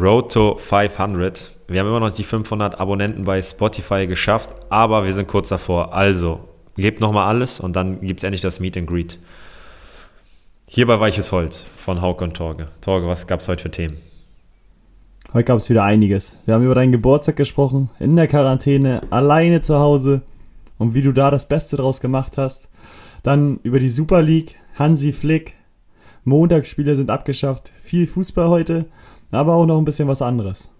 Road to 500. Wir haben immer noch die 500 Abonnenten bei Spotify geschafft, aber wir sind kurz davor. Also, gebt nochmal alles und dann gibt es endlich das Meet and Greet. Hier bei Weiches Holz von Hauke und Torge. Torge, was gab es heute für Themen? Heute gab es wieder einiges. Wir haben über deinen Geburtstag gesprochen, in der Quarantäne, alleine zu Hause und wie du da das Beste draus gemacht hast. Dann über die Super League, Hansi Flick, Montagsspiele sind abgeschafft, viel Fußball heute, aber auch noch ein bisschen was anderes.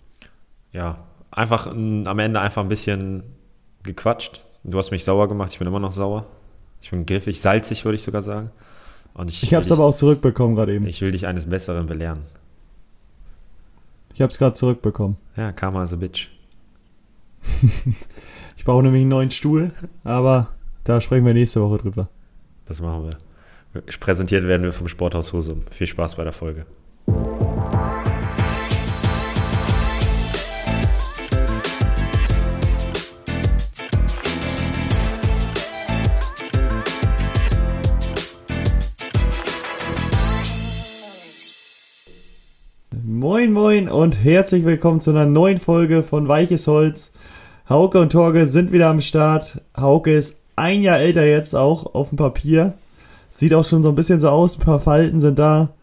Ja, einfach am Ende einfach ein bisschen gequatscht. Du hast mich sauer gemacht, ich bin immer noch sauer. Ich bin griffig, salzig, würde ich sogar sagen. Und ich ich habe es aber auch zurückbekommen gerade eben. Ich will dich eines Besseren belehren. Ich habe es gerade zurückbekommen. Ja, Karma is a bitch. ich brauche nämlich einen neuen Stuhl, aber da sprechen wir nächste Woche drüber. Das machen wir. Präsentiert werden wir vom Sporthaus Husum. Viel Spaß bei der Folge. Moin Moin und herzlich willkommen zu einer neuen Folge von Weiches Holz. Hauke und Torge sind wieder am Start. Hauke ist ein Jahr älter jetzt auch auf dem Papier. Sieht auch schon so ein bisschen so aus, ein paar Falten sind da.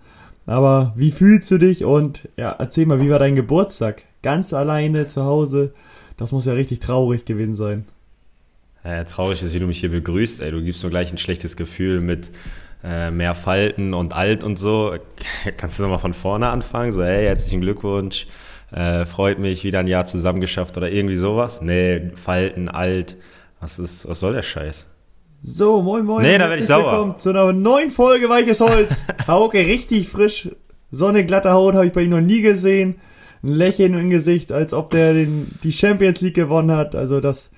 Aber wie fühlst du dich und ja, erzähl mal, wie war dein Geburtstag? Ganz alleine zu Hause. Das muss ja richtig traurig gewesen sein. Ja, traurig ist, wie du mich hier begrüßt. Ey, du gibst mir gleich ein schlechtes Gefühl mit äh, mehr Falten und alt und so. Kannst du nochmal von vorne anfangen? So, hey, herzlichen Glückwunsch. Äh, freut mich, wieder ein Jahr zusammengeschafft oder irgendwie sowas. Nee, Falten, alt. Was ist, was soll der Scheiß? So, moin moin. Nee, da werde ich sauer. Willkommen zu einer neuen Folge Weiches Holz. Hauke, richtig frisch. Sonne, glatte Haut habe ich bei ihm noch nie gesehen. Ein Lächeln im Gesicht, als ob der den, die Champions League gewonnen hat. Also das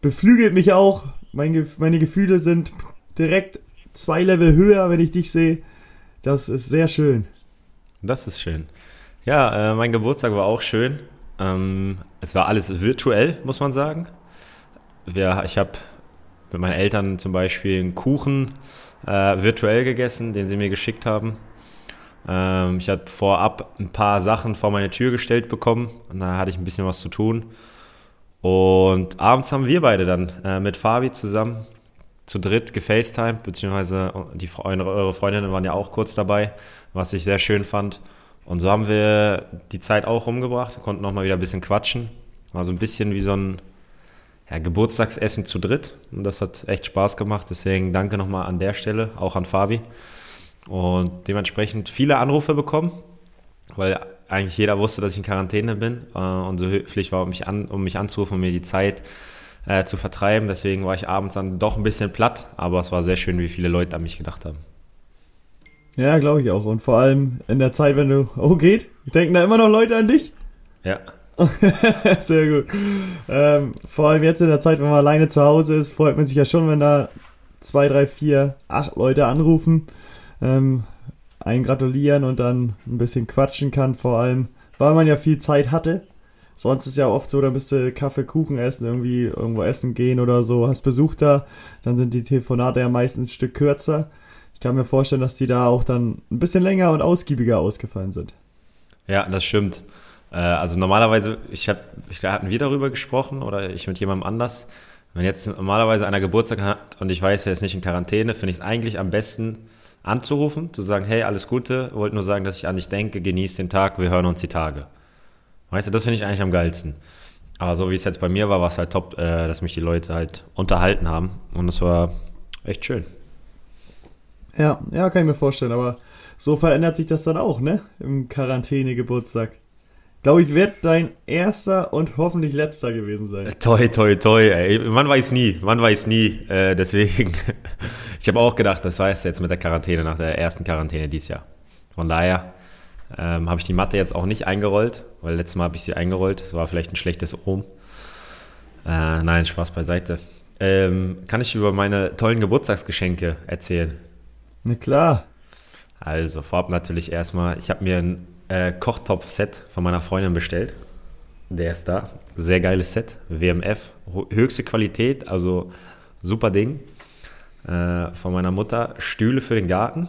beflügelt mich auch. Mein, meine Gefühle sind direkt zwei Level höher, wenn ich dich sehe. Das ist sehr schön. Das ist schön. Ja, äh, mein Geburtstag war auch schön. Ähm, es war alles virtuell, muss man sagen. Wir, ich habe mit meinen Eltern zum Beispiel einen Kuchen äh, virtuell gegessen, den sie mir geschickt haben. Ähm, ich hatte vorab ein paar Sachen vor meine Tür gestellt bekommen und da hatte ich ein bisschen was zu tun. Und abends haben wir beide dann äh, mit Fabi zusammen zu dritt gefacetimed, beziehungsweise die, eure Freundinnen waren ja auch kurz dabei, was ich sehr schön fand. Und so haben wir die Zeit auch rumgebracht, konnten nochmal wieder ein bisschen quatschen. War so ein bisschen wie so ein ja, Geburtstagsessen zu dritt. Und das hat echt Spaß gemacht. Deswegen danke nochmal an der Stelle, auch an Fabi. Und dementsprechend viele Anrufe bekommen, weil eigentlich jeder wusste, dass ich in Quarantäne bin. Äh, und so höflich war, um mich, an, um mich anzurufen und mir die Zeit äh, zu vertreiben. Deswegen war ich abends dann doch ein bisschen platt, aber es war sehr schön, wie viele Leute an mich gedacht haben. Ja, glaube ich auch. Und vor allem in der Zeit, wenn du, oh geht, denken da immer noch Leute an dich? Ja. Sehr gut. Ähm, vor allem jetzt in der Zeit, wenn man alleine zu Hause ist, freut man sich ja schon, wenn da zwei, drei, vier, acht Leute anrufen, ähm, einen gratulieren und dann ein bisschen quatschen kann, vor allem, weil man ja viel Zeit hatte. Sonst ist ja oft so, da bist du Kaffee, Kuchen essen, irgendwie irgendwo essen gehen oder so, hast Besuch da, dann sind die Telefonate ja meistens ein Stück kürzer. Ich kann mir vorstellen, dass die da auch dann ein bisschen länger und ausgiebiger ausgefallen sind. Ja, das stimmt. Äh, also normalerweise, ich hab, ich, hatten wir darüber gesprochen oder ich mit jemandem anders. Wenn jetzt normalerweise einer Geburtstag hat und ich weiß, er ist nicht in Quarantäne, finde ich es eigentlich am besten anzurufen, zu sagen, hey, alles Gute, wollte nur sagen, dass ich an dich denke, genieß den Tag, wir hören uns die Tage. Weißt du, das finde ich eigentlich am geilsten. Aber so wie es jetzt bei mir war, war es halt top, äh, dass mich die Leute halt unterhalten haben. Und das war echt schön. Ja, ja, kann ich mir vorstellen. Aber so verändert sich das dann auch, ne? Im Quarantäne-Geburtstag. Glaube ich, wird dein erster und hoffentlich letzter gewesen sein. Toi, toi, toi, ey. Man weiß nie, man weiß nie. Äh, deswegen, ich habe auch gedacht, das war es jetzt mit der Quarantäne, nach der ersten Quarantäne dieses Jahr. Von daher, ähm, habe ich die Matte jetzt auch nicht eingerollt, weil letztes Mal habe ich sie eingerollt. Das war vielleicht ein schlechtes Ohm. Äh, nein, Spaß beiseite. Ähm, kann ich über meine tollen Geburtstagsgeschenke erzählen? Na klar. Also vorab natürlich erstmal, ich habe mir ein äh, Kochtopf-Set von meiner Freundin bestellt. Der ist da. Sehr geiles Set. WMF. Höchste Qualität, also super Ding. Äh, von meiner Mutter. Stühle für den Garten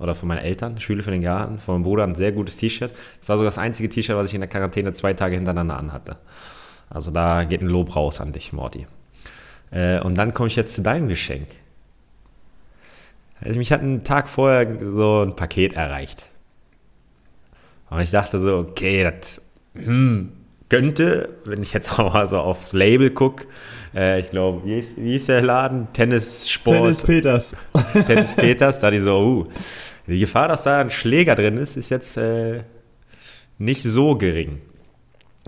oder von meinen Eltern, Schüler für den Garten, von meinem Bruder ein sehr gutes T-Shirt. Das war sogar das einzige T-Shirt, was ich in der Quarantäne zwei Tage hintereinander anhatte. Also da geht ein Lob raus an dich, Morty. Äh, und dann komme ich jetzt zu deinem Geschenk. Also mich hat einen Tag vorher so ein Paket erreicht. Und ich dachte so, okay, das hm, könnte, wenn ich jetzt auch mal so aufs Label gucke, äh, ich glaube, wie, ist, wie ist der Laden? Tennis Sport. Tennis Peters. Tennis Peters, da die so, uh, die Gefahr, dass da ein Schläger drin ist, ist jetzt äh, nicht so gering.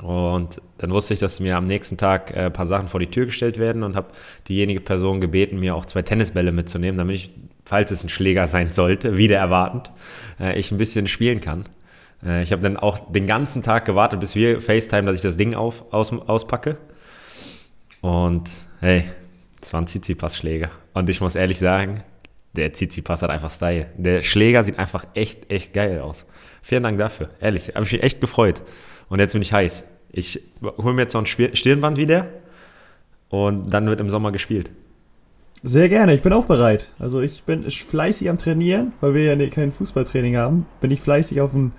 Und dann wusste ich, dass mir am nächsten Tag äh, ein paar Sachen vor die Tür gestellt werden und habe diejenige Person gebeten, mir auch zwei Tennisbälle mitzunehmen, damit ich, falls es ein Schläger sein sollte, wieder erwartend, äh, ich ein bisschen spielen kann. Äh, ich habe dann auch den ganzen Tag gewartet, bis wir FaceTime, dass ich das Ding auf, aus, auspacke. Und hey, es war ein Tsitsipas-Schläger. Und ich muss ehrlich sagen, der Tsitsipas hat einfach Style. Der Schläger sieht einfach echt, echt geil aus. Vielen Dank dafür. Ehrlich, habe ich mich echt gefreut. Und jetzt bin ich heiß. Ich hole mir jetzt noch ein Stirnband wieder und dann wird im Sommer gespielt. Sehr gerne, ich bin auch bereit. Also ich bin fleißig am Trainieren, weil wir ja kein Fußballtraining haben. Bin ich fleißig auf dem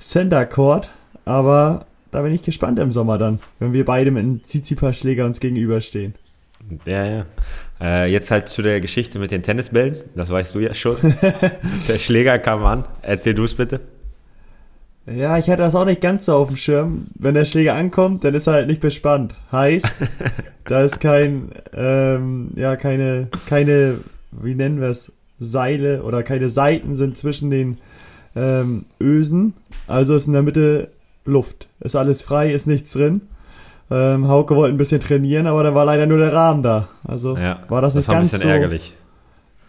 Center Court, aber da bin ich gespannt im Sommer dann, wenn wir beide mit einem Tsitsipas-Schläger uns gegenüberstehen. Ja, ja. Äh, jetzt halt zu der Geschichte mit den Tennisbällen, das weißt du ja schon. der Schläger kam an. Erzähl du es bitte. Ja, ich hatte das auch nicht ganz so auf dem Schirm. Wenn der Schläger ankommt, dann ist er halt nicht bespannt. Heißt, da ist kein, ähm, ja, keine, keine, wie nennen wir es, Seile oder keine Seiten sind zwischen den ähm, Ösen. Also ist in der Mitte Luft. Ist alles frei, ist nichts drin. Ähm, Hauke wollte ein bisschen trainieren, aber da war leider nur der Rahmen da. Also ja, war das, das nicht war ganz ein bisschen so, ärgerlich.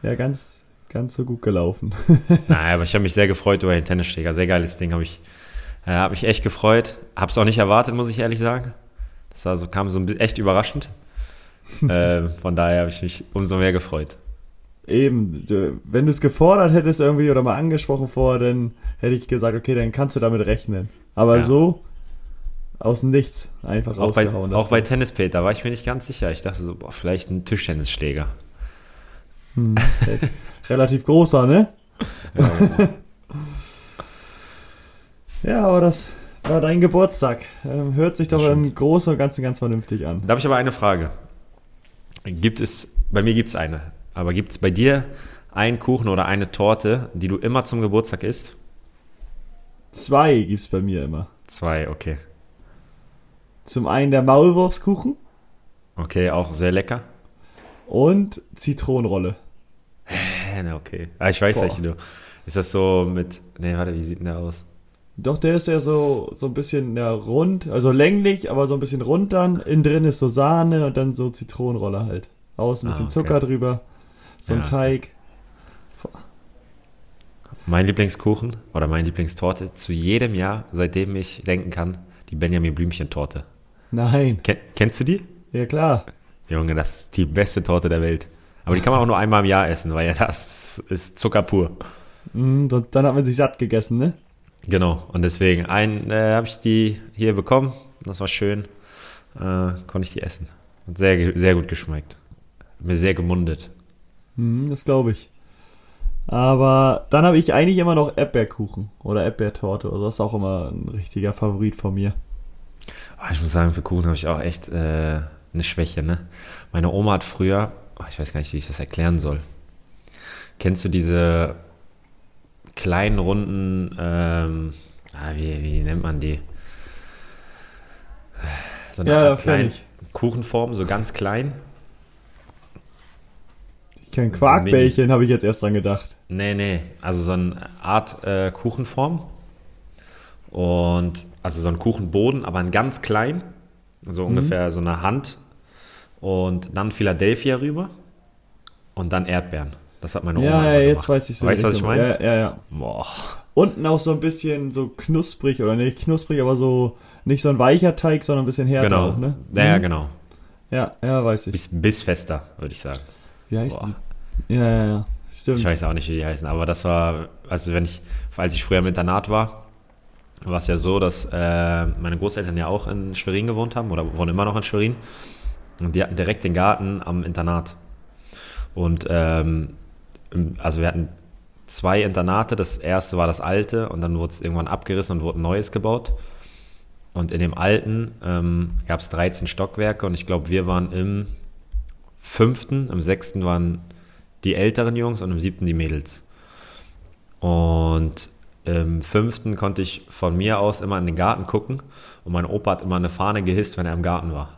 Ja, ganz, ganz so gut gelaufen. Nein, aber ich habe mich sehr gefreut über den Tennisschläger. Sehr geiles Ding, habe ich, äh, hab mich echt gefreut. Habe es auch nicht erwartet, muss ich ehrlich sagen. Das war so, kam so echt überraschend. äh, von daher habe ich mich umso mehr gefreut. Eben, wenn du es gefordert hättest irgendwie oder mal angesprochen vorher, dann hätte ich gesagt, okay, dann kannst du damit rechnen. Aber ja. so aus Nichts einfach auch rausgehauen. Bei, auch bei Tennis Peter war ich mir nicht ganz sicher. Ich dachte so, boah, vielleicht ein Tischtennisschläger. Hm, relativ großer, ne? Ja, ja, aber das war dein Geburtstag. Ähm, hört sich doch im Großen und Ganzen ganz vernünftig an. Da habe ich aber eine Frage. Gibt es, bei mir gibt es eine. Aber gibt es bei dir einen Kuchen oder eine Torte, die du immer zum Geburtstag isst? Zwei gibt es bei mir immer. Zwei, okay. Zum einen der Maulwurfskuchen. Okay, auch sehr lecker. Und Zitronenrolle. Na, okay. Ah, ich weiß nicht, du. Ist das so mit. Nee, warte, wie sieht denn der aus? Doch, der ist ja so, so ein bisschen ja, rund, also länglich, aber so ein bisschen rund dann. Innen drin ist so Sahne und dann so Zitronenrolle halt. Außen ein bisschen ah, okay. Zucker drüber so ein ja. Teig. Mein Lieblingskuchen oder meine Lieblingstorte zu jedem Jahr, seitdem ich denken kann, die Benjamin Blümchen-Torte. Nein. Ken kennst du die? Ja, klar. Junge, das ist die beste Torte der Welt. Aber die kann man auch nur einmal im Jahr essen, weil ja das ist Zucker pur. Mm, dann hat man sich satt gegessen, ne? Genau, und deswegen ein, äh, habe ich die hier bekommen. Das war schön. Äh, konnte ich die essen. Hat sehr, sehr gut geschmeckt. Mir sehr gemundet. Hm, das glaube ich. Aber dann habe ich eigentlich immer noch Erdbeerkuchen oder Erdbeertorte. Also das ist auch immer ein richtiger Favorit von mir. Oh, ich muss sagen, für Kuchen habe ich auch echt äh, eine Schwäche. Ne? Meine Oma hat früher, oh, ich weiß gar nicht, wie ich das erklären soll. Kennst du diese kleinen runden, ähm, ah, wie, wie nennt man die? So eine ja, Art kleinen Kuchenform, so ganz klein. Kein Quarkbällchen, habe ich jetzt erst dran gedacht. Nee, nee. Also so eine Art äh, Kuchenform. Und also so ein Kuchenboden, aber ein ganz klein. So mhm. ungefähr so eine Hand. Und dann Philadelphia rüber. Und dann Erdbeeren. Das hat meine Oma Ja, ja, jetzt weiß ich so. Weißt du, was ich meine? Ja, ja, ja. Boah. Unten auch so ein bisschen so knusprig, oder nicht knusprig, aber so nicht so ein weicher Teig, sondern ein bisschen härter genau. auch, ne? Ja, ja, mhm. genau. Ja, ja, weiß ich. Bis, bis fester, würde ich sagen. Wie heißt Boah. die? Ja, ja, ja. Stimmt. Ich weiß auch nicht, wie die heißen, aber das war, also wenn ich, als ich früher im Internat war, war es ja so, dass äh, meine Großeltern ja auch in Schwerin gewohnt haben oder wohnen immer noch in Schwerin. Und die hatten direkt den Garten am Internat. Und ähm, also wir hatten zwei Internate. Das erste war das alte und dann wurde es irgendwann abgerissen und wurde ein neues gebaut. Und in dem alten ähm, gab es 13 Stockwerke und ich glaube, wir waren im fünften, im sechsten waren die älteren Jungs und im siebten die Mädels. Und im fünften konnte ich von mir aus immer in den Garten gucken und mein Opa hat immer eine Fahne gehisst, wenn er im Garten war.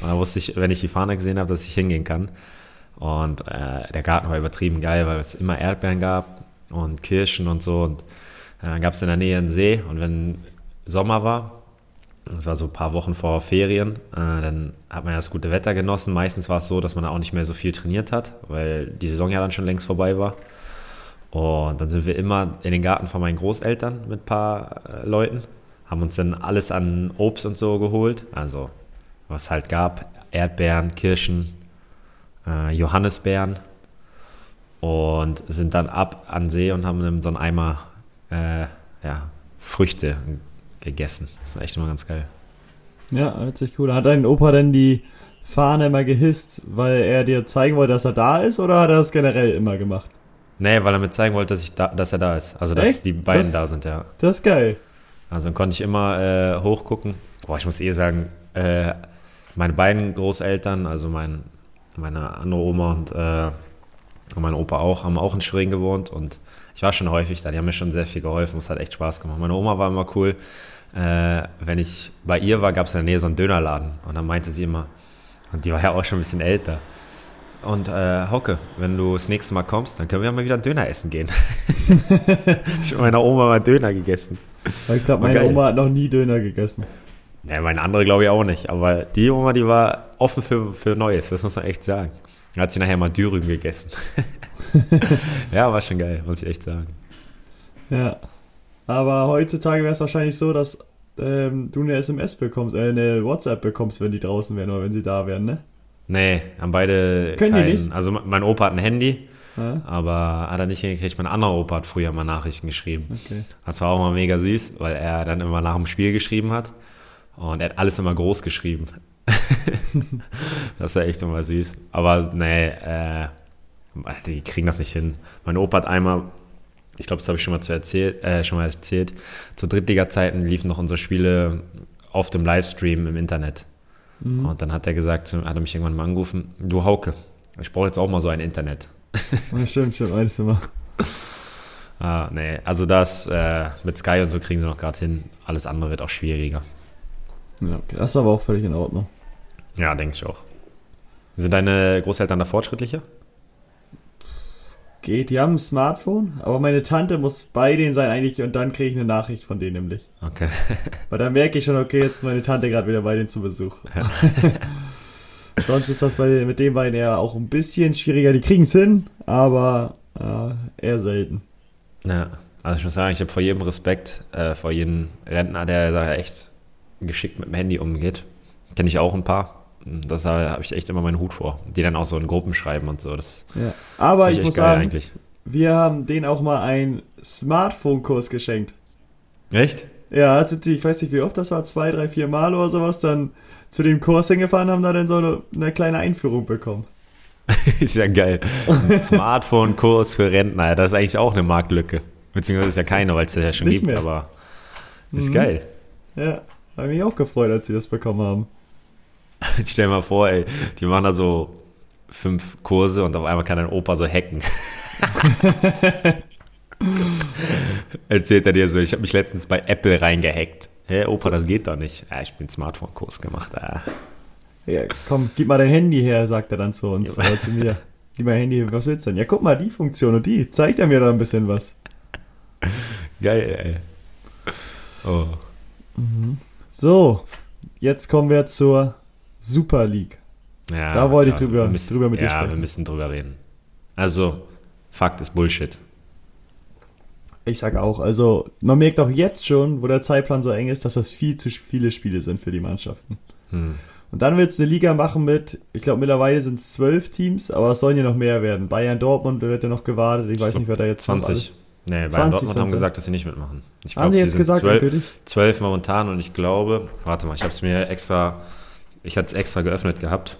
Und da wusste ich, wenn ich die Fahne gesehen habe, dass ich hingehen kann. Und äh, der Garten war übertrieben geil, weil es immer Erdbeeren gab und Kirschen und so. Und äh, dann gab es in der Nähe einen See und wenn Sommer war, das war so ein paar Wochen vor Ferien, äh, dann hat man ja das gute Wetter genossen. Meistens war es so, dass man auch nicht mehr so viel trainiert hat, weil die Saison ja dann schon längst vorbei war. Und dann sind wir immer in den Garten von meinen Großeltern mit ein paar äh, Leuten, haben uns dann alles an Obst und so geholt. Also, was halt gab: Erdbeeren, Kirschen, äh, Johannisbeeren. Und sind dann ab an See und haben dann so einen Eimer äh, ja, Früchte gegessen. Das ist echt immer ganz geil. Ja, hört sich cool. Hat dein Opa denn die Fahne immer gehisst, weil er dir zeigen wollte, dass er da ist, oder hat er das generell immer gemacht? Nee, weil er mir zeigen wollte, dass, ich da, dass er da ist. Also, dass Echt? die beiden Das- da sind, ja. Das ist geil. Also, dann konnte ich immer äh, hochgucken. Boah, ich muss eh sagen, äh, meine beiden Großeltern, also mein, meine andere Oma und, äh, und mein Opa auch, haben auch in Schwerin gewohnt und ich war schon häufig da. Die haben mir schon sehr viel geholfen. Es hat echt Spaß gemacht. Meine Oma war immer cool. Äh, wenn ich bei ihr war, gab es in der Nähe so einen Dönerladen und dann meinte sie immer, und die war ja auch schon ein bisschen älter. Und äh, Hocke, wenn du das nächste Mal kommst, dann können wir mal wieder einen Döner essen gehen. ich habe meiner Oma mal Döner gegessen. Weil ich glaube, meine geil. Oma hat noch nie Döner gegessen. Ne, meine andere glaube ich auch nicht. Aber die Oma, die war offen für, für Neues, das muss man echt sagen. Da hat sie nachher mal Dürüm gegessen. ja, war schon geil, muss ich echt sagen. Ja. Aber heutzutage wäre es wahrscheinlich so, dass ähm, du eine SMS bekommst, äh, eine WhatsApp bekommst, wenn die draußen wären oder wenn sie da wären, ne? Nee, haben beide Können die kein, nicht? Also mein Opa hat ein Handy, Ja? aber hat er nicht hingekriegt. Mein anderer Opa hat früher mal Nachrichten geschrieben. Okay. Das war auch mal mega süß, weil er dann immer nach dem Spiel geschrieben hat. Und er hat alles immer groß geschrieben. das war echt immer süß. Aber nee, äh, die kriegen das nicht hin. Mein Opa hat einmal, ich glaube, das habe ich schon mal, zu erzählt, äh, schon mal erzählt, zu Drittliga-Zeiten liefen noch unsere Spiele auf dem Livestream im Internet. Mhm. Und dann hat er gesagt, hat er mich irgendwann mal angerufen, du Hauke, ich brauche jetzt auch mal so ein Internet. Ja, stimmt, stimmt, du mal. Ah, nee, also das äh, mit Sky und so kriegen sie noch gerade hin. Alles andere wird auch schwieriger. Ja, okay. Das ist aber auch völlig in Ordnung. Ja, denke ich auch. Sind deine Großeltern da fortschrittlicher? Geht, die haben ein Smartphone, aber meine Tante muss bei denen sein eigentlich und dann kriege ich eine Nachricht von denen nämlich. Okay. Weil dann merke ich schon, okay, jetzt ist meine Tante gerade wieder bei denen zu Besuch. Sonst ist das bei, mit den beiden eher auch ein bisschen schwieriger. Die kriegen es hin, aber äh, eher selten. Ja, also ich muss sagen, ich habe vor jedem Respekt, äh, vor jedem Rentner, der da echt geschickt mit dem Handy umgeht. Kenne ich auch ein paar. Das habe ich echt immer meinen Hut vor. Die dann auch so in Gruppen schreiben und so. Das Ja. Aber find ich muss geil sagen, eigentlich. wir haben denen auch mal einen Smartphone-Kurs geschenkt. Echt? Ja, also die, ich weiß nicht wie oft das war, zwei, drei, vier Mal oder sowas, dann zu dem Kurs hingefahren, haben da dann so eine, eine kleine Einführung bekommen. ist ja geil. Ein Smartphone-Kurs für Rentner. Das ist eigentlich auch eine Marktlücke. Beziehungsweise ist ja keine, weil es das ja schon Nicht gibt, mehr. aber ist Mhm. geil. Ja, habe mich auch gefreut, als sie das bekommen haben. Stell dir mal vor, ey, die machen da so fünf Kurse und auf einmal kann dein Opa so hacken. Erzählt er dir so, ich habe mich letztens bei Apple reingehackt. Hä, Opa, das geht doch nicht. Ja, ich bin Smartphone-Kurs gemacht. Ah. Ja, komm, gib mal dein Handy her, sagt er dann zu uns, Ja. oder zu mir. Gib mal Handy, was willst du denn? Ja, guck mal, die Funktion und die, zeigt er mir da ein bisschen was. Geil, ey. Oh. So, jetzt kommen wir zur Super League. Ja, Da wollte ich drüber- müssen, drüber mit dir Ja, sprechen. wir müssen drüber reden. Also, Fakt ist Bullshit. Ich sag auch, also man merkt auch jetzt schon, wo der Zeitplan so eng ist, dass das viel zu viele Spiele sind für die Mannschaften. Hm. Und dann willst du eine Liga machen mit, ich glaube mittlerweile sind es zwölf Teams, aber es sollen ja noch mehr werden. Bayern, Dortmund wird ja noch gewartet, ich weiß nicht, wer da jetzt noch 20. Nee, Bayern 20 Dortmund haben gesagt, dass sie nicht mitmachen. Ich Haben die jetzt gesagt, zwölf, zwölf momentan und ich glaube, warte mal, ich habe es mir extra, ich hatte es extra geöffnet gehabt.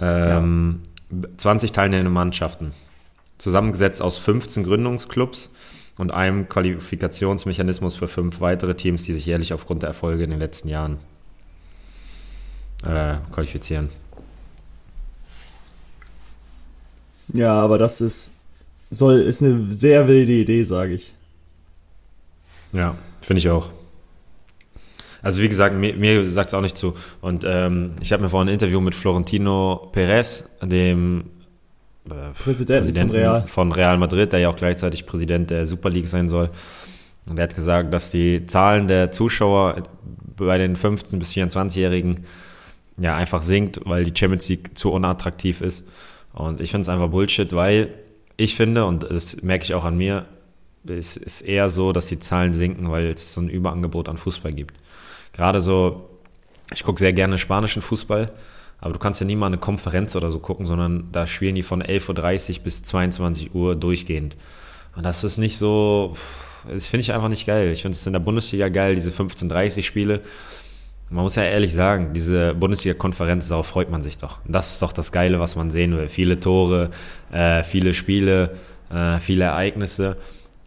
Ähm, 20 teilnehmende Mannschaften. zusammengesetzt aus 15 Gründungsclubs und einem Qualifikationsmechanismus für fünf weitere Teams, die sich jährlich aufgrund der Erfolge in den letzten Jahren äh, qualifizieren. Ja, aber das ist, soll, ist eine sehr wilde Idee, sage ich. Ja, finde ich auch. Also wie gesagt, mir, mir sagt es auch nicht zu. Und ähm, ich habe mir vorhin ein Interview mit Florentino Perez, dem äh, Präsidenten, Präsidenten von, Real. von Real Madrid, der ja auch gleichzeitig Präsident der Super League sein soll. Und er hat gesagt, dass die Zahlen der Zuschauer bei den 15- bis 24-Jährigen ja einfach sinkt, weil die Champions League zu unattraktiv ist. Und ich finde es einfach Bullshit, weil ich finde, und das merke ich auch an mir, es ist eher so, dass die Zahlen sinken, weil es so ein Überangebot an Fußball gibt. Gerade so, ich gucke sehr gerne spanischen Fußball, aber du kannst ja nie mal eine Konferenz oder so gucken, sondern da spielen die von 11.30 Uhr bis 22 Uhr durchgehend. Und das ist nicht so, das finde ich einfach nicht geil. Ich finde es in der Bundesliga geil, diese 15.30 Spiele. Man muss ja ehrlich sagen, diese Bundesliga-Konferenz, darauf freut man sich doch. das ist doch das Geile, was man sehen will. Viele Tore, äh, viele Spiele, äh, viele Ereignisse.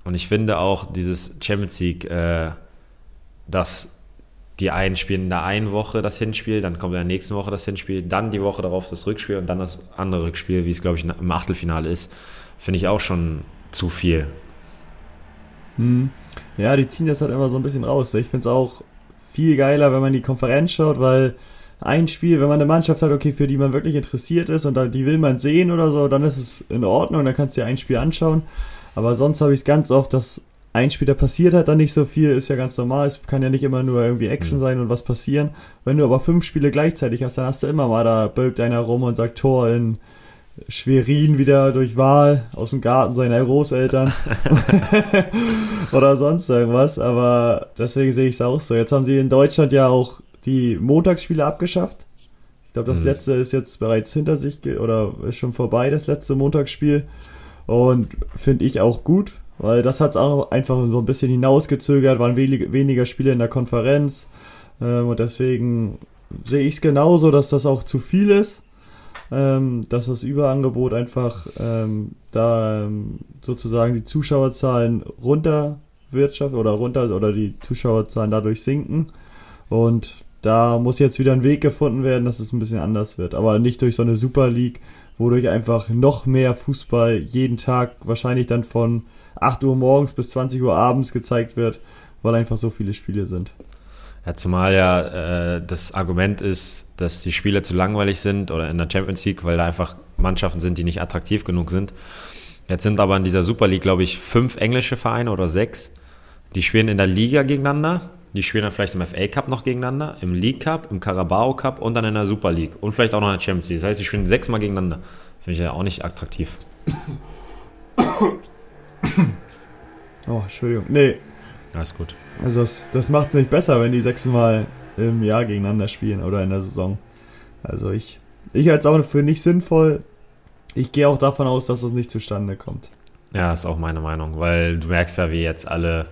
Und ich finde auch dieses Champions League, äh, dass die einen spielen in der einen Woche das Hinspiel, dann kommt in der nächsten Woche das Hinspiel, dann die Woche darauf das Rückspiel und dann das andere Rückspiel, wie es, glaube ich, im Achtelfinale ist, finde ich auch schon zu viel. Hm. Ja, die ziehen das halt immer so ein bisschen raus. Ich finde es auch viel geiler, wenn man die Konferenz schaut, weil ein Spiel, wenn man eine Mannschaft hat, okay, für die man wirklich interessiert ist und die will man sehen oder so, dann ist es in Ordnung, dann kannst du dir ein Spiel anschauen. Aber sonst habe ich es ganz oft, dass ein Spiel, da passiert halt dann nicht so viel, ist ja ganz normal. Es kann ja nicht immer nur irgendwie Action mhm. sein und was passieren. Wenn du aber fünf Spiele gleichzeitig hast, dann hast du immer mal, da bölkt einer rum und sagt Tor in Schwerin wieder durch Wahl aus dem Garten seiner Großeltern oder sonst irgendwas. Aber deswegen sehe ich es auch so. Jetzt haben sie in Deutschland ja auch die Montagsspiele abgeschafft. Ich glaube, das mhm. letzte ist jetzt bereits hinter sich oder ist schon vorbei, das letzte Montagsspiel. Und finde ich auch gut, weil das hat es auch einfach so ein bisschen hinausgezögert, waren wenig, weniger Spiele in der Konferenz. Ähm, und deswegen sehe ich es genauso, dass das auch zu viel ist. Ähm, dass das Überangebot einfach ähm, da ähm, sozusagen die Zuschauerzahlen runter wirtschaft oder runter oder die Zuschauerzahlen dadurch sinken. Und da muss jetzt wieder ein Weg gefunden werden, dass es ein bisschen anders wird. Aber nicht durch so eine Super League, wodurch einfach noch mehr Fußball jeden Tag wahrscheinlich dann von 8 Uhr morgens bis 20 Uhr abends gezeigt wird, weil einfach so viele Spiele sind. Ja, zumal ja äh, das Argument ist, dass die Spiele zu langweilig sind oder in der Champions League, weil da einfach Mannschaften sind, die nicht attraktiv genug sind. Jetzt sind aber in dieser Super League, glaube ich, fünf englische Vereine oder sechs. Die spielen in der Liga gegeneinander. Die spielen dann vielleicht im FA Cup noch gegeneinander, im League Cup, im Carabao Cup und dann in der Super League. Und vielleicht auch noch in der Champions League. Das heißt, die spielen sechsmal gegeneinander. Finde ich ja auch nicht attraktiv. Oh, Entschuldigung. Nee. Alles gut. Also das, das macht es nicht besser, wenn die sechsmal im Jahr gegeneinander spielen oder in der Saison. Also ich, ich halte es auch für nicht sinnvoll. Ich gehe auch davon aus, dass das nicht zustande kommt. Ja, ist auch meine Meinung, weil du merkst ja, wie jetzt alle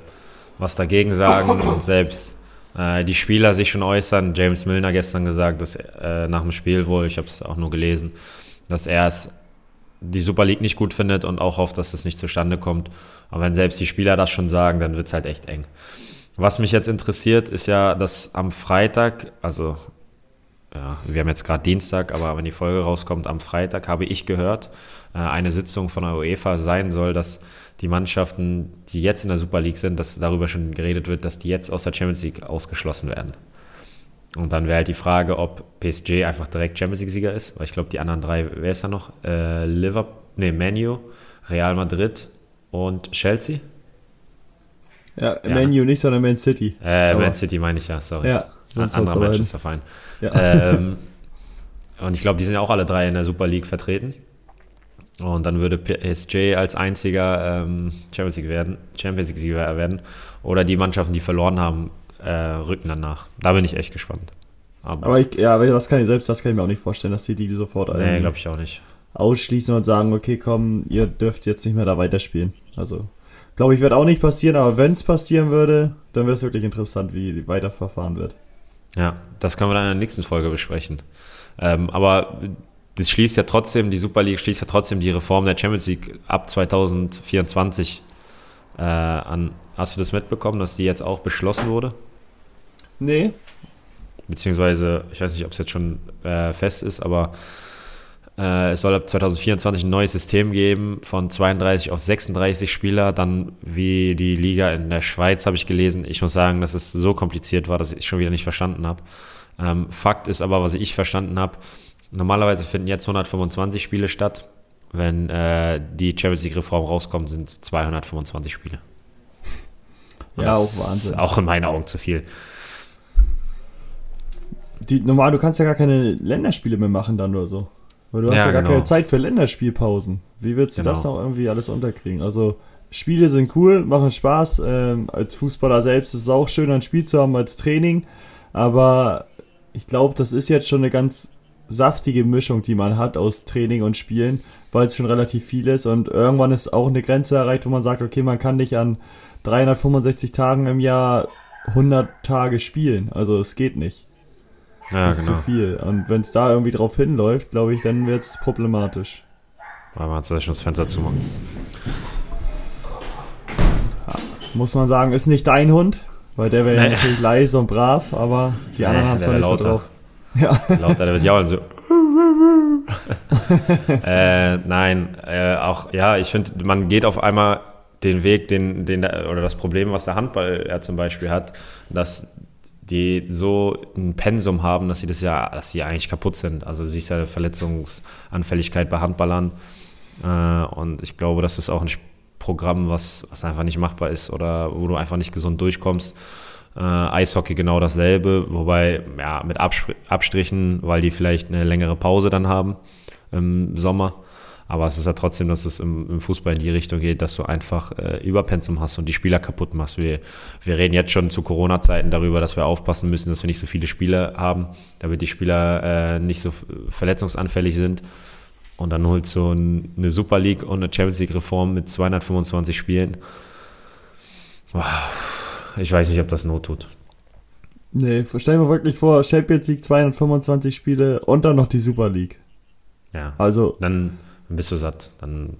was dagegen sagen und selbst äh, die Spieler sich schon äußern. James Milner gestern gesagt, dass äh, nach dem Spiel wohl, ich habe es auch nur gelesen, dass er es die Super League nicht gut findet und auch hofft, dass das nicht zustande kommt. Aber wenn selbst die Spieler das schon sagen, dann wird es halt echt eng. Was mich jetzt interessiert, ist ja, dass am Freitag, also ja, wir haben jetzt gerade Dienstag, aber wenn die Folge rauskommt, am Freitag habe ich gehört, äh, eine Sitzung von der UEFA sein soll, dass die Mannschaften, die jetzt in der Super League sind, dass darüber schon geredet wird, dass die jetzt aus der Champions League ausgeschlossen werden. Und dann wäre halt die Frage, ob PSG einfach direkt Champions League-Sieger ist, weil ich glaube, die anderen drei, wer ist da noch? Äh, Liverpool, nee, Manu, Real Madrid und Chelsea? Ja, ja Manu nicht, sondern Man City. Äh, Man City meine ich ja, sorry. Ja, Ein anderer Manchester-Verein. Ja. Ähm, und ich glaube, die sind ja auch alle drei in der Super League vertreten. Und dann würde PSG als einziger ähm, Champions League werden, Champions League-Sieger werden. Oder die Mannschaften, die verloren haben, äh, rücken danach. Da bin ich echt gespannt. Aber, aber ich, ja, aber das kann ich selbst, das kann ich mir auch nicht vorstellen, dass die die sofort nee, glaube ich auch nicht. ausschließen und sagen, okay, komm, ihr dürft jetzt nicht mehr da weiterspielen. Also, glaube ich, wird auch nicht passieren, aber wenn es passieren würde, dann wäre es wirklich interessant, wie weiterverfahren wird. Ja, das können wir dann in der nächsten Folge besprechen. Ähm, aber das schließt ja trotzdem, die Super League schließt ja trotzdem die Reform der Champions League ab 2024 äh, an. Hast du das mitbekommen, dass die jetzt auch beschlossen wurde? Nee. Beziehungsweise, ich weiß nicht, ob es jetzt schon äh, fest ist, aber äh, es soll ab 2024 ein neues System geben von 32 auf 36 Spieler, dann wie die Liga in der Schweiz, habe ich gelesen. Ich muss sagen, dass es so kompliziert war, dass ich es schon wieder nicht verstanden habe. Ähm, Fakt ist aber, was ich verstanden habe, normalerweise finden jetzt 125 Spiele statt. Wenn äh, die Champions League-Reform rauskommt, sind 225 Spiele. Und ja, auch Wahnsinn. Ist auch in meinen Augen zu viel. Die, normal, du kannst ja gar keine Länderspiele mehr machen dann oder so. Weil du hast ja, Ja, gar genau. keine Zeit für Länderspielpausen. Wie willst du das Genau. noch irgendwie alles unterkriegen? Also, Spiele sind cool, machen Spaß. Ähm, als Fußballer selbst ist es auch schön, ein Spiel zu haben als Training. Aber ich glaube, das ist jetzt schon eine ganz saftige Mischung, die man hat aus Training und Spielen, weil es schon relativ viel ist. Und irgendwann ist auch eine Grenze erreicht, wo man sagt, okay, man kann nicht an 365 Tagen im Jahr 100 Tage spielen. Also es geht nicht. Ja, Das ist genau. zu viel. Und wenn es da irgendwie drauf hinläuft, glaube ich, dann wird es problematisch. Aber man soll schon das Fenster zumachen. Muss man sagen, ist nicht dein Hund, weil der wäre ja Nee. natürlich leise und brav, aber die Nee, anderen haben es noch nicht wär so lauter. drauf. Ja, Lauter, der wird jaulen so. äh, nein, äh, auch, ja, ich finde, man geht auf einmal den Weg, den, den, der- oder das Problem, was der Handball ja zum Beispiel hat, dass die so ein Pensum haben, dass sie das ja, dass sie eigentlich kaputt sind. Also du siehst ja Verletzungsanfälligkeit bei Handballern. Äh, und ich glaube, das ist auch ein Programm, was, was einfach nicht machbar ist oder wo du einfach nicht gesund durchkommst. Äh, Eishockey genau dasselbe, wobei ja mit Abstrichen, weil die vielleicht eine längere Pause dann haben im Sommer. Aber es ist ja trotzdem, dass es im, im Fußball in die Richtung geht, dass du einfach äh, Überpensum hast und die Spieler kaputt machst. Wir, wir reden jetzt schon zu Corona-Zeiten darüber, dass wir aufpassen müssen, dass wir nicht so viele Spiele haben, damit die Spieler äh, nicht so verletzungsanfällig sind. Und dann holst du ein, eine Super League und eine Champions League-Reform mit 225 Spielen. Ich weiß nicht, ob das Not tut. nee, stell mir wirklich vor, Champions League 225 Spiele und dann noch die Super League. Ja. Also, Dann bist du satt. Dann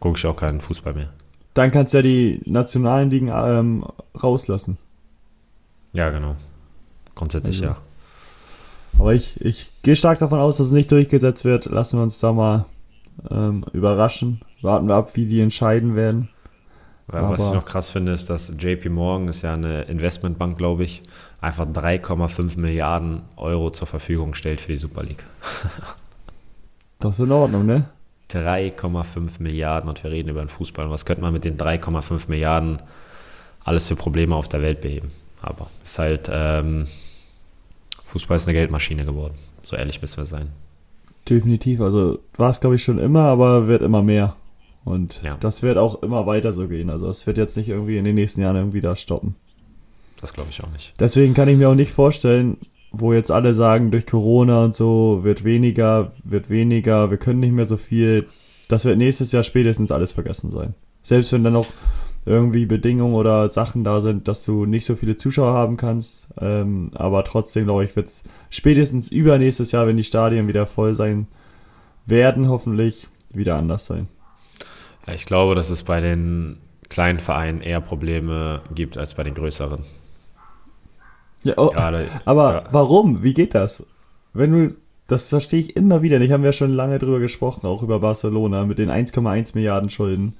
gucke ich auch keinen Fußball mehr. dann kannst du ja die nationalen Ligen ähm, rauslassen. Ja, genau. Grundsätzlich Also, ja. Aber ich, ich gehe stark davon aus, dass es nicht durchgesetzt wird. Lassen wir uns da mal ähm, überraschen. Warten wir ab, wie die entscheiden werden. Weil was ich aber- noch krass finde, ist, dass JP Morgan ist ja eine Investmentbank, glaube ich, einfach 3,5 Milliarden Euro zur Verfügung stellt für die Super League. Das ist in Ordnung, ne? 3,5 Milliarden und wir reden über den Fußball. Und was könnte man mit den 3,5 Milliarden alles für Probleme auf der Welt beheben? Aber es ist halt, ähm, Fußball ist eine Geldmaschine geworden. So ehrlich müssen wir sein. Definitiv. Also war es, glaube ich, schon immer, aber wird immer mehr. Und Ja. das wird auch immer weiter so gehen. Also es wird jetzt nicht irgendwie in den nächsten Jahren irgendwie da stoppen. Das glaube ich auch nicht. Deswegen kann ich mir auch nicht vorstellen, wo jetzt alle sagen, durch Corona und so wird weniger, wird weniger, wir können nicht mehr so viel. Das wird nächstes Jahr spätestens alles vergessen sein. Selbst wenn dann noch irgendwie Bedingungen oder Sachen da sind, dass du nicht so viele Zuschauer haben kannst. Ähm, aber trotzdem, glaube ich, wird es spätestens übernächstes Jahr, wenn die Stadien wieder voll sein werden, hoffentlich wieder anders sein. Ich glaube, dass es bei den kleinen Vereinen eher Probleme gibt als bei den größeren. Ja, oh, Gerade, Aber Ja. warum? Wie geht das? Wenn du, das verstehe ich immer wieder nicht, haben wir schon lange drüber gesprochen, auch über Barcelona mit den 1,1 Milliarden Schulden.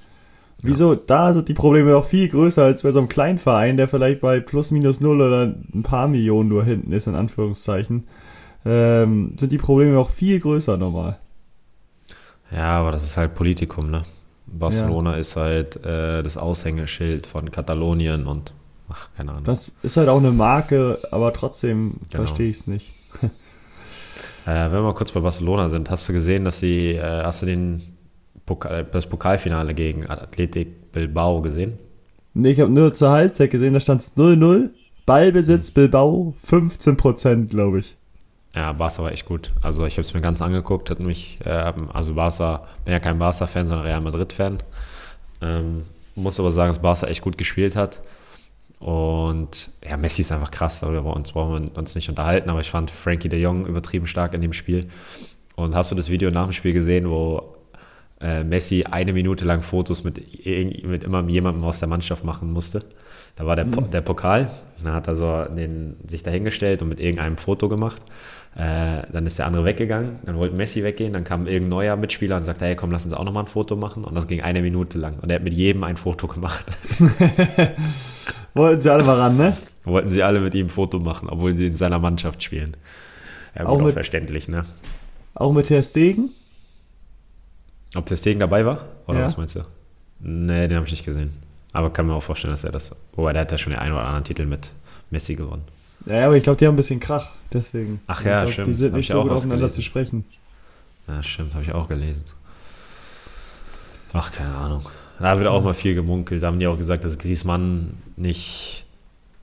Wieso? Da sind die Probleme auch viel größer als bei so einem kleinen Verein, der vielleicht bei plus minus null oder ein paar Millionen nur hinten ist, in Anführungszeichen. Ähm, sind die Probleme auch viel größer normal. Ja, aber das ist halt Politikum, ne? Barcelona ist halt äh, das Aushängeschild von Katalonien und ach, keine Ahnung. Das ist halt auch eine Marke, aber trotzdem Genau. verstehe ich es nicht. Äh, wenn wir mal kurz bei Barcelona sind, hast du gesehen, dass sie, äh, hast du den Pokal, das Pokalfinale gegen Athletic Bilbao gesehen? Nee, ich habe nur zur Halbzeit gesehen, da stand es 0-0. Ballbesitz Bilbao 15%, glaube ich. Ja, Barca war echt gut. Also ich habe es mir ganz angeguckt, hat mich, äh, also Barca, bin ja kein Barca-Fan, sondern Real Madrid-Fan. Ähm, muss aber sagen, dass Barca echt gut gespielt hat. Und ja, Messi ist einfach krass, darüber uns brauchen wir uns nicht unterhalten, aber ich fand Frankie de Jong übertrieben stark in dem Spiel. Und hast du das Video nach dem Spiel gesehen, wo äh, Messi eine Minute lang Fotos mit, mit immer jemandem aus der Mannschaft machen musste? Da war der, mhm. der Pokal, dann hat er so den, sich dahingestellt und mit irgendeinem Foto gemacht. Äh, dann ist der andere weggegangen, dann wollte Messi weggehen, dann kam irgendein neuer Mitspieler und sagte, hey komm, lass uns auch nochmal ein Foto machen. Und das ging eine Minute lang. Und er hat mit jedem ein Foto gemacht. Wollten sie alle mal ran, ne? Wollten sie alle mit ihm ein Foto machen, obwohl sie in seiner Mannschaft spielen. Ja, gut, auch, mit, auch verständlich, ne? Auch mit Herr Stegen? Ob Ter Stegen dabei war? Oder ja. was meinst du? Nee, den habe ich nicht gesehen. Aber kann mir auch vorstellen, dass er das. Wobei, der hat ja schon den einen oder anderen Titel mit Messi gewonnen. Ja, aber ich glaube, die haben ein bisschen Krach, deswegen. Ach ja, glaub, stimmt. Die sind nicht so gut aufeinander zu sprechen. Ja, stimmt, habe ich auch gelesen. Ach, keine Ahnung. Da wird auch mal viel gemunkelt. Da haben die auch gesagt, dass Griesmann nicht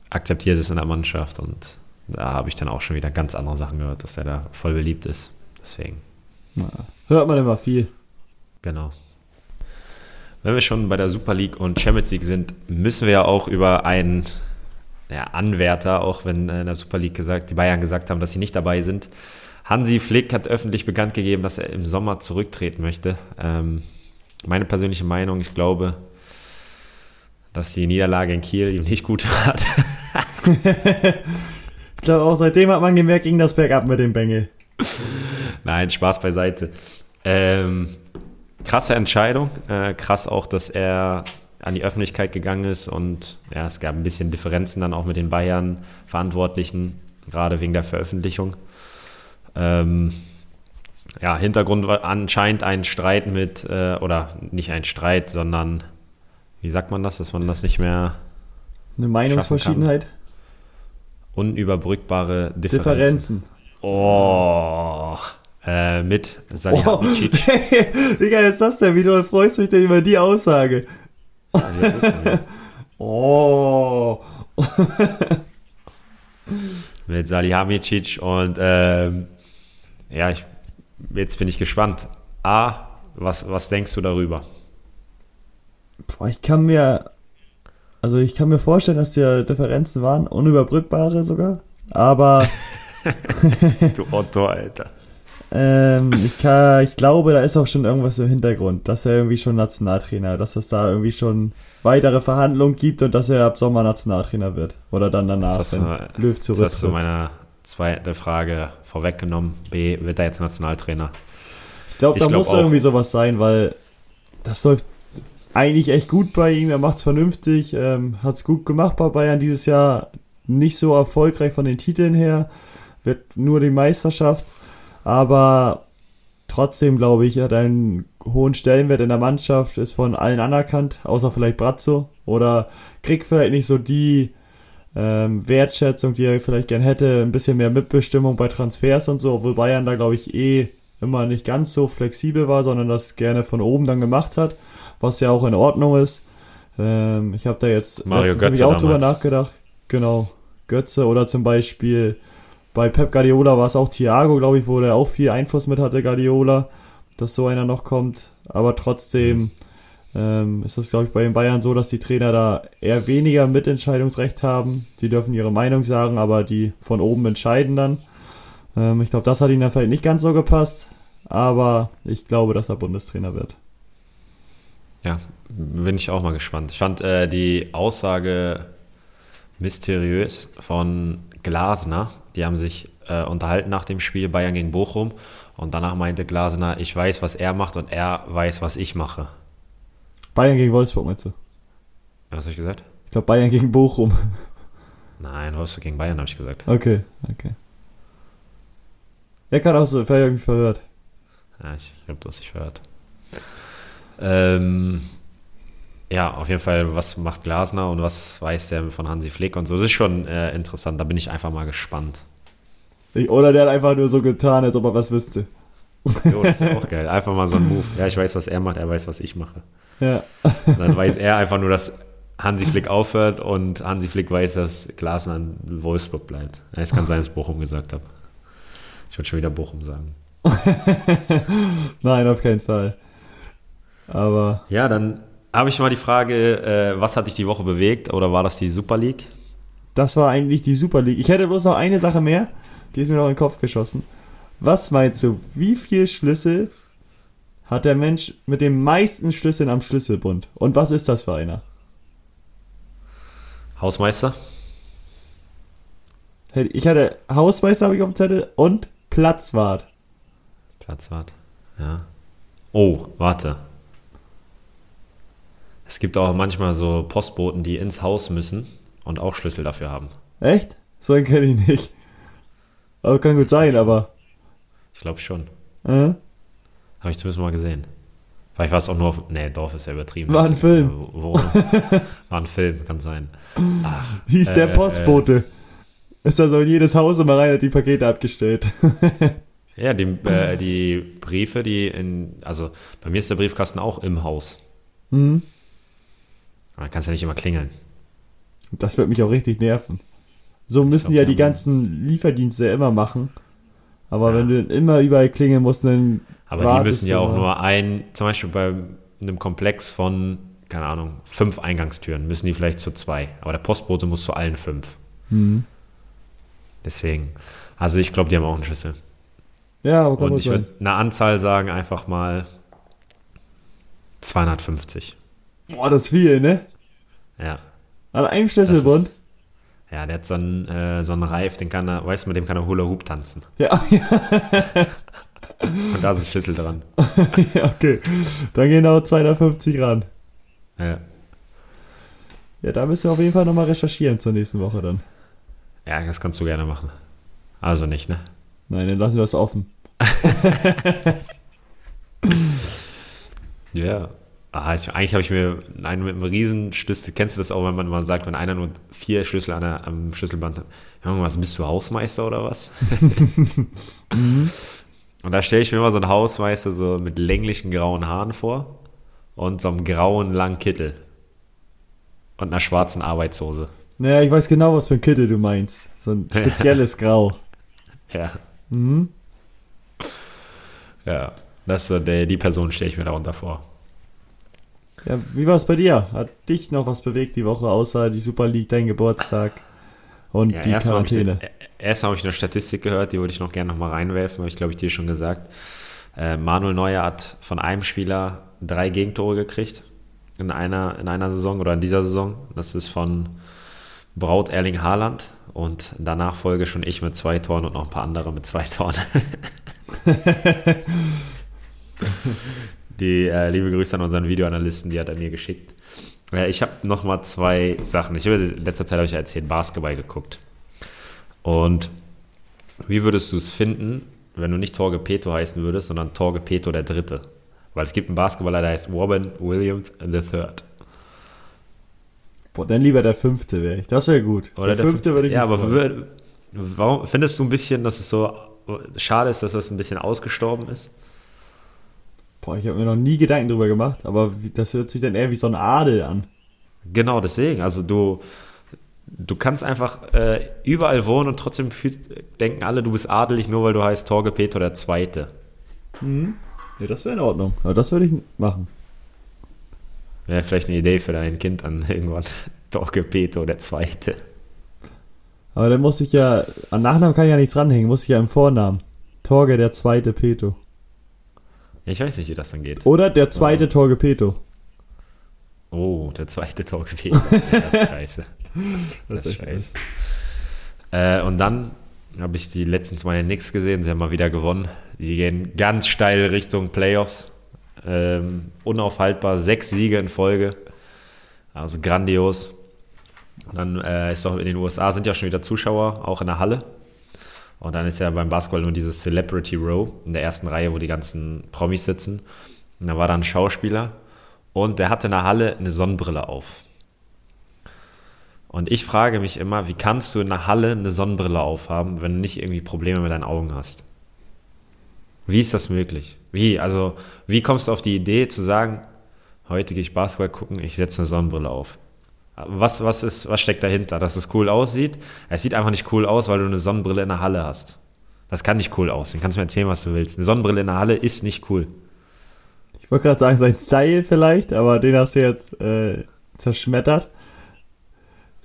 akzeptiert ist in der Mannschaft. Und da habe ich dann auch schon wieder ganz andere Sachen gehört, dass er da voll beliebt ist. Deswegen. Ja, hört man immer viel. Genau. Wenn wir schon bei der Super League und Champions League sind, müssen wir ja auch über einen ja, Anwärter, auch wenn in der Super League gesagt, die Bayern gesagt haben, dass sie nicht dabei sind. Hansi Flick hat öffentlich bekannt gegeben, dass er im Sommer zurücktreten möchte. Ähm, meine persönliche Meinung, ich glaube, dass die Niederlage in Kiel ihm nicht gut hat. ich glaube auch, seitdem hat man gemerkt, ging das bergab mit dem Bengel. Nein, Spaß beiseite. Ähm, krasse Entscheidung. Äh, krass auch, dass er an die Öffentlichkeit gegangen ist und ja, es gab ein bisschen Differenzen dann auch mit den Bayern-Verantwortlichen, gerade wegen der Veröffentlichung. Ähm, ja, Hintergrund war anscheinend ein Streit mit, äh, oder nicht ein Streit, sondern wie sagt man das, dass man das nicht mehr. Eine Meinungsverschiedenheit? Unüberbrückbare Differenzen. Differenzen. Oh. Äh, mit Salihamidzic. Oh. Digga, jetzt sagst du ja, wie du freust dich denn über die Aussage. oh. mit Salihamidzic und ähm, ja, ich, jetzt bin ich gespannt. A, was, was denkst du darüber? Boah, ich kann mir, also ich kann mir vorstellen, dass die Differenzen waren, unüberbrückbare sogar, aber. du Otto, Alter. Ähm, ich, kann, ich glaube, da ist auch schon irgendwas im Hintergrund, dass er irgendwie schon Nationaltrainer, dass es da irgendwie schon weitere Verhandlungen gibt und dass er ab Sommer Nationaltrainer wird. Oder dann danach, wenn du, Löw zurück. Das du meine zweite Frage vorweggenommen. B, wird er jetzt Nationaltrainer? Ich glaube, da glaub muss auch. irgendwie sowas sein, weil das läuft eigentlich echt gut bei ihm. Er macht es vernünftig, ähm, hat es gut gemacht bei Bayern dieses Jahr. Nicht so erfolgreich von den Titeln her, wird nur die Meisterschaft. Aber trotzdem glaube ich, er hat einen hohen Stellenwert in der Mannschaft, ist von allen anerkannt, außer vielleicht Brazzo. Oder kriegt vielleicht nicht so die ähm, Wertschätzung, die er vielleicht gern hätte, ein bisschen mehr Mitbestimmung bei Transfers und so, obwohl Bayern da, glaube ich, eh immer nicht ganz so flexibel war, sondern das gerne von oben dann gemacht hat, was ja auch in Ordnung ist. Ähm, ich habe da jetzt Mario Götze auch drüber nachgedacht. Genau, Götze oder zum Beispiel bei Pep Guardiola war es auch Thiago, glaube ich, wo der auch viel Einfluss mit hatte, Guardiola, dass so einer noch kommt. Aber trotzdem ähm, ist es, glaube ich, bei den Bayern so, dass die Trainer da eher weniger Mitentscheidungsrecht haben. Die dürfen ihre Meinung sagen, aber die von oben entscheiden dann. Ähm, ich glaube, das hat ihnen dann vielleicht nicht ganz so gepasst, aber ich glaube, dass er Bundestrainer wird. Ja, bin ich auch mal gespannt. Ich fand äh, die Aussage mysteriös von Glasner. Die haben sich äh, unterhalten nach dem Spiel Bayern gegen Bochum und danach meinte Glasner, ich weiß, was er macht und er weiß, was ich mache. Bayern gegen Wolfsburg meinst du? Was habe ich gesagt? Ich glaube Bayern gegen Bochum. Nein, Wolfsburg gegen Bayern habe ich gesagt. Okay, okay. Er kann auch so, vielleicht irgendwie verhört. Ja, ich glaube, du hast dich verhört. Ähm, ja, auf jeden Fall, was macht Glasner und was weiß der von Hansi Flick und so. Das ist schon äh, interessant, da bin ich einfach mal gespannt. Oder der hat einfach nur so getan, als ob er was wüsste. Jo, das ist auch geil. Einfach mal so ein Move. Ja, ich weiß, was er macht, er weiß, was ich mache. Ja. Und dann weiß er einfach nur, dass Hansi Flick aufhört und Hansi Flick weiß, dass Glasner in Wolfsburg bleibt. Es kann sein, dass ich Bochum gesagt habe. Ich würde schon wieder Bochum sagen. Nein, auf keinen Fall. Aber. Ja, dann habe ich mal die Frage, äh, was hat dich die Woche bewegt oder war das die Super League? Das war eigentlich die Super League. Ich hätte bloß noch eine Sache mehr, die ist mir noch in den Kopf geschossen. Was meinst du, wie viel Schlüssel hat der Mensch mit den meisten Schlüsseln am Schlüsselbund? Und was ist das für einer? Hausmeister? Ich hatte Hausmeister habe ich auf dem Zettel und Platzwart. Platzwart, ja. Oh, warte. Es gibt auch manchmal so Postboten, die ins Haus müssen und auch Schlüssel dafür haben. Echt? So einen kenne ich nicht. Also kann gut sein, aber. Ich glaube schon. Äh? Habe ich zumindest mal gesehen. Vielleicht war es auch nur auf. Nee, Dorf ist ja übertrieben. War ein Film. War ein Film, kann sein. Ach, Hieß der äh, Postbote. Äh, ist also in jedes Haus immer rein, hat die Pakete abgestellt. ja, die, äh, die Briefe, die in. Also bei mir ist der Briefkasten auch im Haus. Mhm. Aber dann kannst du ja nicht immer klingeln. Das wird mich auch richtig nerven. So müssen glaub, ja die ganzen Lieferdienste immer machen. Aber ja. wenn du immer überall klingeln musst, dann. Aber die müssen ja auch nur ein, zum Beispiel bei einem Komplex von, keine Ahnung, fünf Eingangstüren, müssen die vielleicht zu zwei. Aber der Postbote muss zu allen fünf. Mhm. Deswegen. Also ich glaube, die haben auch einen Schlüssel. Ja, aber Und ich würde eine Anzahl sagen, einfach mal 250. Boah, das ist viel, ne? Ja. An einem Schlüsselbund? Ja, der hat so einen, äh, so einen Reif, den kann er, weißt du, mit dem kann er Hula Hoop tanzen. Ja. Und da sind Schlüssel dran. ja, okay. Dann gehen auch 250 ran. Ja. Ja, da müssen wir auf jeden Fall nochmal recherchieren zur nächsten Woche dann. Ja, das kannst du gerne machen. Also nicht, ne? Nein, dann lassen wir es offen. ja. Ah, ich, eigentlich habe ich mir einen mit einem riesen Schlüssel, kennst du das auch, wenn man mal sagt, wenn einer nur vier Schlüssel an der, am Schlüsselband hat, irgendwas, bist du Hausmeister oder was? mhm. Und da stelle ich mir immer so einen Hausmeister so mit länglichen grauen Haaren vor und so einem grauen langen Kittel und einer schwarzen Arbeitshose. Naja, ich weiß genau, was für ein Kittel du meinst. So ein spezielles Grau. Ja. Mhm. Ja, das der, die Person stelle ich mir darunter vor. Ja, wie war es bei dir? Hat dich noch was bewegt die Woche, außer die Super League, dein Geburtstag und ja, die erst Quarantäne? Erstmal habe ich eine Statistik gehört, die würde ich noch gerne noch mal reinwerfen, habe ich glaube ich dir schon gesagt. Äh, Manuel Neuer hat von einem Spieler drei Gegentore gekriegt in einer, in einer Saison oder in dieser Saison. Das ist von Braut Erling Haaland und danach folge schon ich mit zwei Toren und noch ein paar andere mit zwei Toren. Die äh, liebe Grüße an unseren Videoanalysten, die hat er mir geschickt. Ja, ich habe noch mal zwei Sachen. Ich habe in letzter Zeit habe ich erzählt Basketball geguckt. Und wie würdest du es finden, wenn du nicht Torge Peto heißen würdest, sondern Torge Peto der Dritte? Weil es gibt einen Basketballer, der heißt Robin Williams III. Boah, dann lieber der Fünfte wäre ich. Das wäre gut. Oder der, der Fünfte würde ich Ja, aber freuen. warum findest du ein bisschen, dass es so schade ist, dass das ein bisschen ausgestorben ist? Boah, ich habe mir noch nie Gedanken drüber gemacht, aber das hört sich dann eher wie so ein Adel an. Genau, deswegen. Also du, du kannst einfach äh, überall wohnen und trotzdem fühlt, denken alle, du bist adelig, nur weil du heißt Torge Peter der Zweite. Mhm. Ja, das wäre in Ordnung. Aber das würde ich machen. Wäre vielleicht eine Idee für dein Kind dann irgendwann. Torge Peter der Zweite. Aber dann muss ich ja, an Nachnamen kann ich ja nichts ranhängen, muss ich ja im Vornamen. Torge der Zweite Peto. Ich weiß nicht, wie das dann geht. Oder der zweite oh. Torgepeto. Oh, der zweite Torgepeto. das ist scheiße. Das, das ist scheiße. Äh, und dann habe ich die letzten zwei nichts gesehen. Sie haben mal wieder gewonnen. Sie gehen ganz steil Richtung Playoffs. Ähm, unaufhaltbar. Sechs Siege in Folge. Also grandios. Dann äh, ist doch in den USA sind ja schon wieder Zuschauer, auch in der Halle. Und dann ist ja beim Basketball nur dieses Celebrity Row in der ersten Reihe, wo die ganzen Promis sitzen. Und da war da ein Schauspieler und der hatte in der Halle eine Sonnenbrille auf. Und ich frage mich immer, wie kannst du in der Halle eine Sonnenbrille aufhaben, wenn du nicht irgendwie Probleme mit deinen Augen hast? Wie ist das möglich? Wie? Also, wie kommst du auf die Idee zu sagen, heute gehe ich Basketball gucken, ich setze eine Sonnenbrille auf? Was, was, ist, was steckt dahinter? Dass es cool aussieht? Es sieht einfach nicht cool aus, weil du eine Sonnenbrille in der Halle hast. Das kann nicht cool aussehen. Kannst du mir erzählen, was du willst. Eine Sonnenbrille in der Halle ist nicht cool. Ich wollte gerade sagen, sein Style vielleicht, aber den hast du jetzt äh, zerschmettert.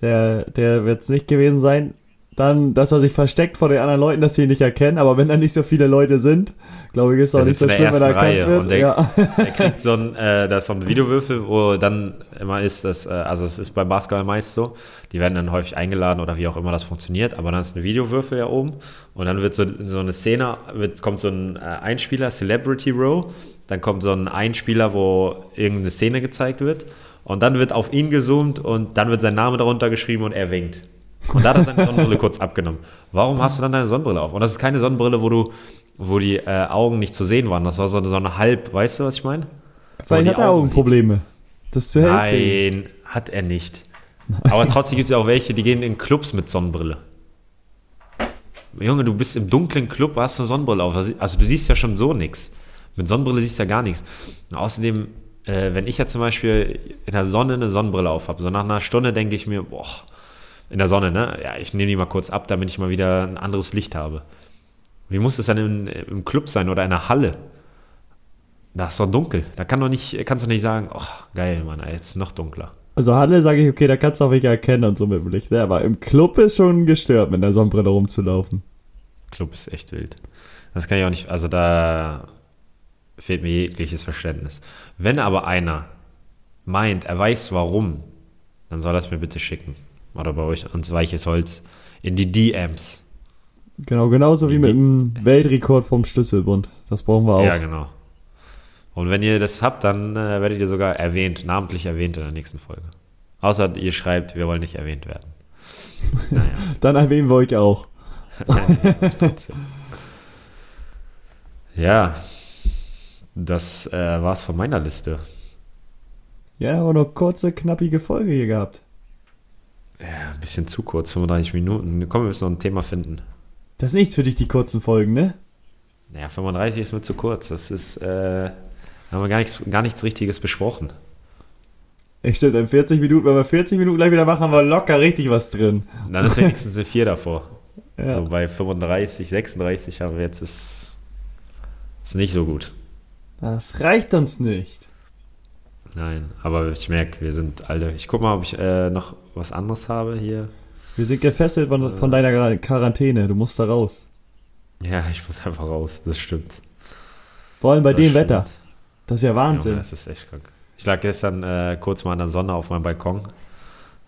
Der, der wird es nicht gewesen sein. Dann, dass er sich versteckt vor den anderen Leuten, dass sie ihn nicht erkennen. Aber wenn da nicht so viele Leute sind, glaube ich, ist auch Der nicht so der schlimm, wenn er erkannt Reihe wird. und der- ja. Er kriegt so ein, äh, da ist so ein Videowürfel, wo dann immer ist, dass, äh, also es ist beim Basketball meist so, die werden dann häufig eingeladen oder wie auch immer das funktioniert, aber dann ist ein Videowürfel ja oben und dann wird so, so eine Szene, wird, kommt so ein äh, Einspieler, Celebrity Row, dann kommt so ein Einspieler, wo irgendeine Szene gezeigt wird und dann wird auf ihn gezoomt und dann wird sein Name darunter geschrieben und er winkt. Und da hat er seine Sonnenbrille kurz abgenommen. Warum hast du dann deine Sonnenbrille auf? Und das ist keine Sonnenbrille, wo du, wo die äh, Augen nicht zu sehen waren. Das war so eine, so eine halb, weißt du, was ich meine? Die hat er Augen Augenprobleme. Das ist zu helfen. Nein, hat er nicht. Aber trotzdem gibt es ja auch welche, die gehen in Clubs mit Sonnenbrille. Junge, du bist im dunklen Club, hast eine Sonnenbrille auf. Also du siehst ja schon so nichts. Mit Sonnenbrille siehst du ja gar nichts. Und außerdem, äh, wenn ich ja zum Beispiel in der Sonne eine Sonnenbrille auf habe, so nach einer Stunde denke ich mir, boah, in der Sonne, ne? Ja, ich nehme die mal kurz ab, damit ich mal wieder ein anderes Licht habe. Wie muss es dann im, im Club sein oder in der Halle? Da ist doch dunkel. Da kann doch nicht, kannst du nicht sagen, oh, geil, Mann, jetzt noch dunkler. Also Halle sage ich, okay, da kannst du auch welche erkennen und so mit dem Licht. ne? Aber im Club ist schon gestört, mit der Sonnenbrille rumzulaufen. Club ist echt wild. Das kann ich auch nicht, also da fehlt mir jegliches Verständnis. Wenn aber einer meint, er weiß warum, dann soll er es mir bitte schicken. Oder bei euch ans weiches Holz in die DMs. Genau, genauso wie Die- mit dem Weltrekord vom Schlüsselbund. Das brauchen wir auch. Ja, genau. Und wenn ihr das habt, dann äh, werdet ihr sogar erwähnt, namentlich erwähnt in der nächsten Folge. Außer ihr schreibt, wir wollen nicht erwähnt werden. Naja. Dann erwähnen wir euch auch. Ja, das äh, war's von meiner Liste. Ja, aber noch kurze, knappige Folge hier gehabt. Ja, ein bisschen zu kurz, 35 Minuten. Komm, wir müssen noch ein Thema finden. Das ist nichts für dich, die kurzen Folgen, ne? Naja, 35 ist mir zu kurz. Das ist, äh, haben wir gar nichts, gar nichts Richtiges besprochen. Ich stimmt, in 40 Minuten, wenn wir 40 Minuten gleich wieder machen, haben wir locker richtig was drin. Dann ist wenigstens eine 4 davor. Ja. So bei 35, 36 haben wir jetzt, ist, ist nicht so gut. Das reicht uns nicht. Nein, aber ich merke, wir sind alle. Ich guck mal, ob ich äh, noch was anderes habe hier. Wir sind gefesselt von, von deiner Quar- Quarantäne. Du musst da raus. Ja, ich muss einfach raus, das stimmt. Vor allem bei Das dem stimmt. Wetter. Das ist ja Wahnsinn. Junge, das ist echt krank. Ich lag gestern äh, kurz mal in der Sonne auf meinem Balkon.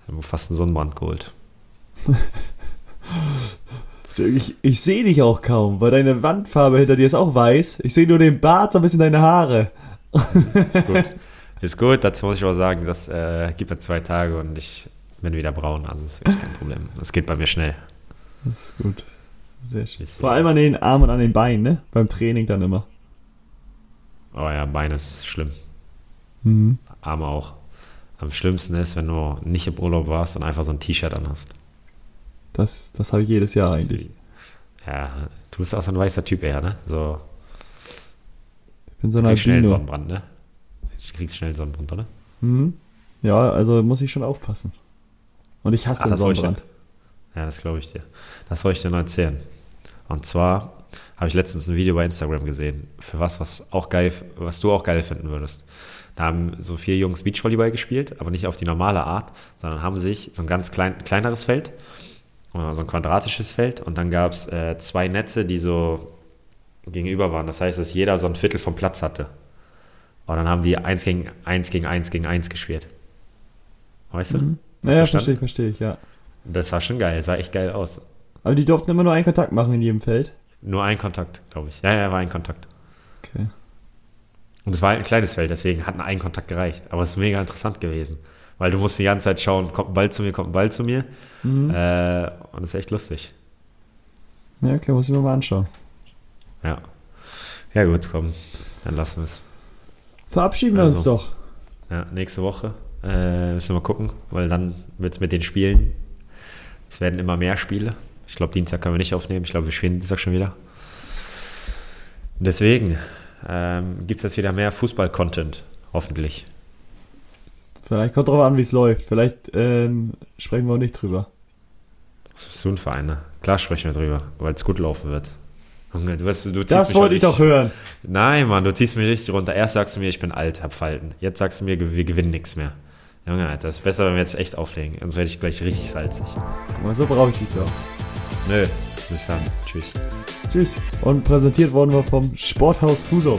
Hab mir fast einen Sonnenbrand geholt. Ich, ich sehe dich auch kaum, weil deine Wandfarbe hinter dir ist auch weiß. Ich sehe nur den Bart, so ein bisschen deine Haare. Ist gut. ist gut, dazu muss ich aber sagen, das äh, gibt mir zwei Tage und ich bin wieder braun. Also ist echt kein Problem. Das geht bei mir schnell. Das ist gut. Sehr schön. Vor allem an den Armen und an den Beinen, ne? Beim Training dann immer. Aber ja, Bein ist schlimm. Mhm. Arme auch. Am schlimmsten ist, wenn du nicht im Urlaub warst und einfach so ein T-Shirt anhast. Das, das habe ich jedes Jahr eigentlich. Ja, du bist auch so ein weißer Typ eher, ne? So, Ich bin so ein kriegst schnell Albino. Sonnenbrand, ne? Du kriegst schnell einen Sonnenbrand, oder? Mhm. Ja, also muss ich schon aufpassen. Und ich hasse Ah, ich Sonnenbrand. Ja, das glaube ich dir. Das wollte ich dir noch erzählen. Und zwar habe ich letztens ein Video bei Instagram gesehen, für was, was auch geil, was du auch geil finden würdest. Da haben so vier Jungs Beachvolleyball gespielt, aber nicht auf die normale Art, sondern haben sich so ein ganz klein, kleineres Feld, so ein quadratisches Feld, und dann gab es äh, zwei Netze, die so gegenüber waren. Das heißt, dass jeder so ein Viertel vom Platz hatte. Und dann haben die eins gegen eins gegen eins gegen eins gespielt. Weißt du? Mhm. Naja, verstehe ich, verstehe ich, ja. Das war schon geil, sah echt geil aus. Aber die durften immer nur einen Kontakt machen in jedem Feld. Nur ein Kontakt, glaube ich. Ja, ja, war ein Kontakt. Okay. Und es war ein kleines Feld, deswegen hat ein Kontakt gereicht. Aber es ist mega interessant gewesen. Weil du musst die ganze Zeit schauen, kommt ein Ball zu mir, kommt ein Ball zu mir. Mhm. Äh, und es ist echt lustig. Ja, okay, muss ich mir mal anschauen. Ja. Ja, gut, komm. Dann lassen wir es. Verabschieden wir uns Also. doch. Ja, nächste Woche äh, müssen wir mal gucken, weil dann wird es mit den Spielen. Es werden immer mehr Spiele. Ich glaube, Dienstag können wir nicht aufnehmen. Ich glaube, wir spielen Dienstag schon wieder. Deswegen ähm, gibt es jetzt wieder mehr Fußball-Content. Hoffentlich. Vielleicht kommt drauf an, wie es läuft. Vielleicht ähm, sprechen wir auch nicht drüber. Was bist du ein Verein? Ne? Klar sprechen wir drüber, weil es gut laufen wird. Junge, Du, weißt, du Das wollte ich doch hören. Nein, Mann, du ziehst mich richtig runter. Erst sagst du mir, ich bin alt, hab Falten. Jetzt sagst du mir, wir gewinnen nichts mehr. Junge, Alter, das ist besser, wenn wir jetzt echt auflegen. Sonst werde ich gleich richtig salzig. Guck mal, so brauche ich dich doch. Nö, bis dann. Tschüss. Tschüss. Und präsentiert worden wir vom Sporthaus Husum.